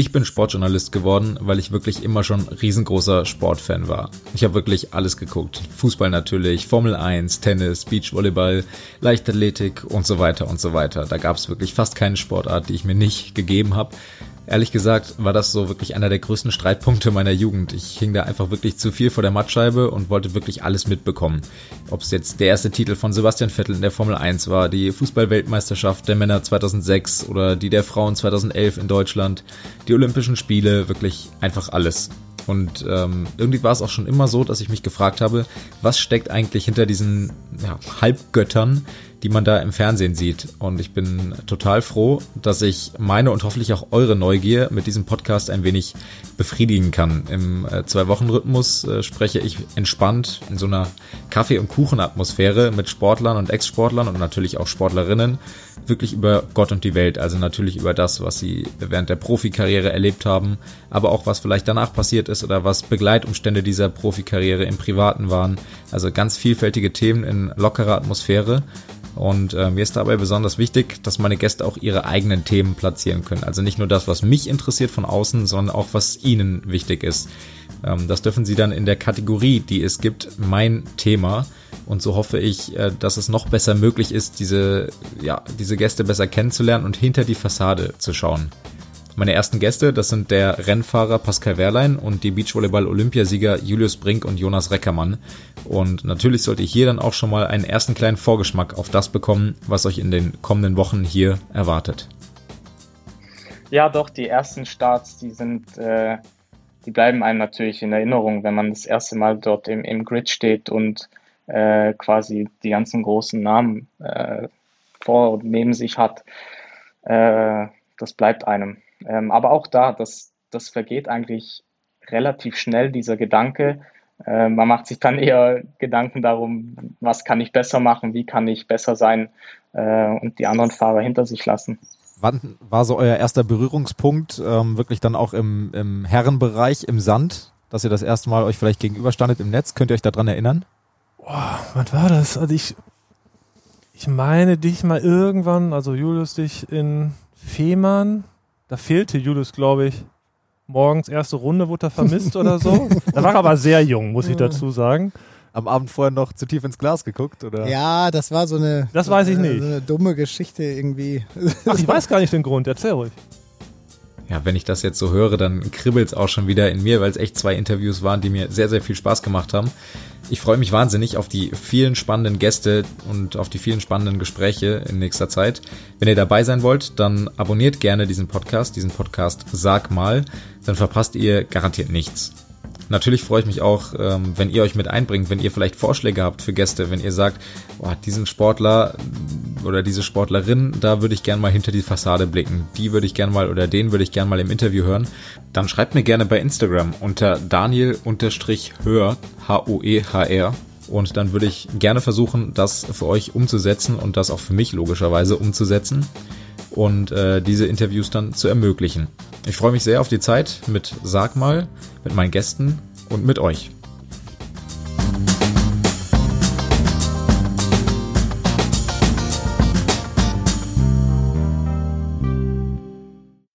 Ich bin Sportjournalist geworden, weil ich wirklich immer schon riesengroßer Sportfan war. Ich habe wirklich alles geguckt. Fußball natürlich, Formel 1, Tennis, Beachvolleyball, Leichtathletik und so weiter und so weiter. Da gab es wirklich fast keine Sportart, die ich mir nicht gegeben habe. Ehrlich gesagt war das so wirklich einer der größten Streitpunkte meiner Jugend. Ich hing da einfach wirklich zu viel vor der Mattscheibe und wollte wirklich alles mitbekommen. Ob es jetzt der erste Titel von Sebastian Vettel in der Formel 1 war, die Fußballweltmeisterschaft der Männer 2006 oder die der Frauen 2011 in Deutschland, die Olympischen Spiele, wirklich einfach alles. Und ähm, irgendwie war es auch schon immer so, dass ich mich gefragt habe, was steckt eigentlich hinter diesen ja, Halbgöttern, die man da im Fernsehen sieht. Und ich bin total froh, dass ich meine und hoffentlich auch eure Neugier mit diesem Podcast ein wenig befriedigen kann. Im äh, Zwei-Wochen-Rhythmus äh, spreche ich entspannt in so einer Kaffee- und Kuchen-Atmosphäre mit Sportlern und Ex-Sportlern und natürlich auch Sportlerinnen wirklich über Gott und die Welt. Also natürlich über das, was sie während der Profikarriere erlebt haben, aber auch was vielleicht danach passiert ist oder was Begleitumstände dieser Profikarriere im Privaten waren. Also ganz vielfältige Themen in lockerer Atmosphäre. Und äh, mir ist dabei besonders wichtig, dass meine Gäste auch ihre eigenen Themen platzieren können. Also nicht nur das, was mich interessiert von außen, sondern auch was ihnen wichtig ist. Ähm, das dürfen sie dann in der Kategorie, die es gibt, mein Thema. Und so hoffe ich, äh, dass es noch besser möglich ist, diese, ja, diese Gäste besser kennenzulernen und hinter die Fassade zu schauen. Meine ersten Gäste, das sind der Rennfahrer Pascal Wehrlein und die Beachvolleyball-Olympiasieger Julius Brink und Jonas Reckermann. Und natürlich sollte ich hier dann auch schon mal einen ersten kleinen Vorgeschmack auf das bekommen, was euch in den kommenden Wochen hier erwartet. Ja, doch, die ersten Starts, die sind, äh, die bleiben einem natürlich in Erinnerung, wenn man das erste Mal dort im, im Grid steht und äh, quasi die ganzen großen Namen äh, vor und neben sich hat. Äh, das bleibt einem. Ähm, aber auch da, das, das vergeht eigentlich relativ schnell, dieser Gedanke. Äh, man macht sich dann eher Gedanken darum, was kann ich besser machen, wie kann ich besser sein äh, und die anderen Fahrer hinter sich lassen. Wann war so euer erster Berührungspunkt, ähm, wirklich dann auch im, im Herrenbereich, im Sand, dass ihr das erste Mal euch vielleicht gegenüberstandet im Netz? Könnt ihr euch daran erinnern? Boah, was war das? Also ich, ich meine dich mal irgendwann, also Julius dich in Fehmarn da fehlte Julius, glaube ich, morgens erste Runde, wurde er vermisst oder so. Da war er aber sehr jung, muss ich dazu sagen. Am Abend vorher noch zu tief ins Glas geguckt, oder? Ja, das war so eine. Das so weiß ich eine, nicht. So eine dumme Geschichte irgendwie. Ach, ich weiß gar nicht den Grund, erzähl ruhig. Ja, wenn ich das jetzt so höre, dann kribbelt's auch schon wieder in mir, weil es echt zwei Interviews waren, die mir sehr, sehr viel Spaß gemacht haben. Ich freue mich wahnsinnig auf die vielen spannenden Gäste und auf die vielen spannenden Gespräche in nächster Zeit. Wenn ihr dabei sein wollt, dann abonniert gerne diesen Podcast, diesen Podcast Sag mal, dann verpasst ihr garantiert nichts. Natürlich freue ich mich auch, ähm, wenn ihr euch mit einbringt, wenn ihr vielleicht Vorschläge habt für Gäste, wenn ihr sagt, boah, diesen Sportler oder diese Sportlerin, da würde ich gern mal hinter die Fassade blicken. Die würde ich gern mal oder den würde ich gern mal im Interview hören. Dann schreibt mir gerne bei Instagram unter Daniel-Hör, H-O-E-H-R. Und dann würde ich gerne versuchen, das für euch umzusetzen und das auch für mich logischerweise umzusetzen und äh, diese Interviews dann zu ermöglichen. Ich freue mich sehr auf die Zeit mit Sag mal, mit meinen Gästen und mit euch.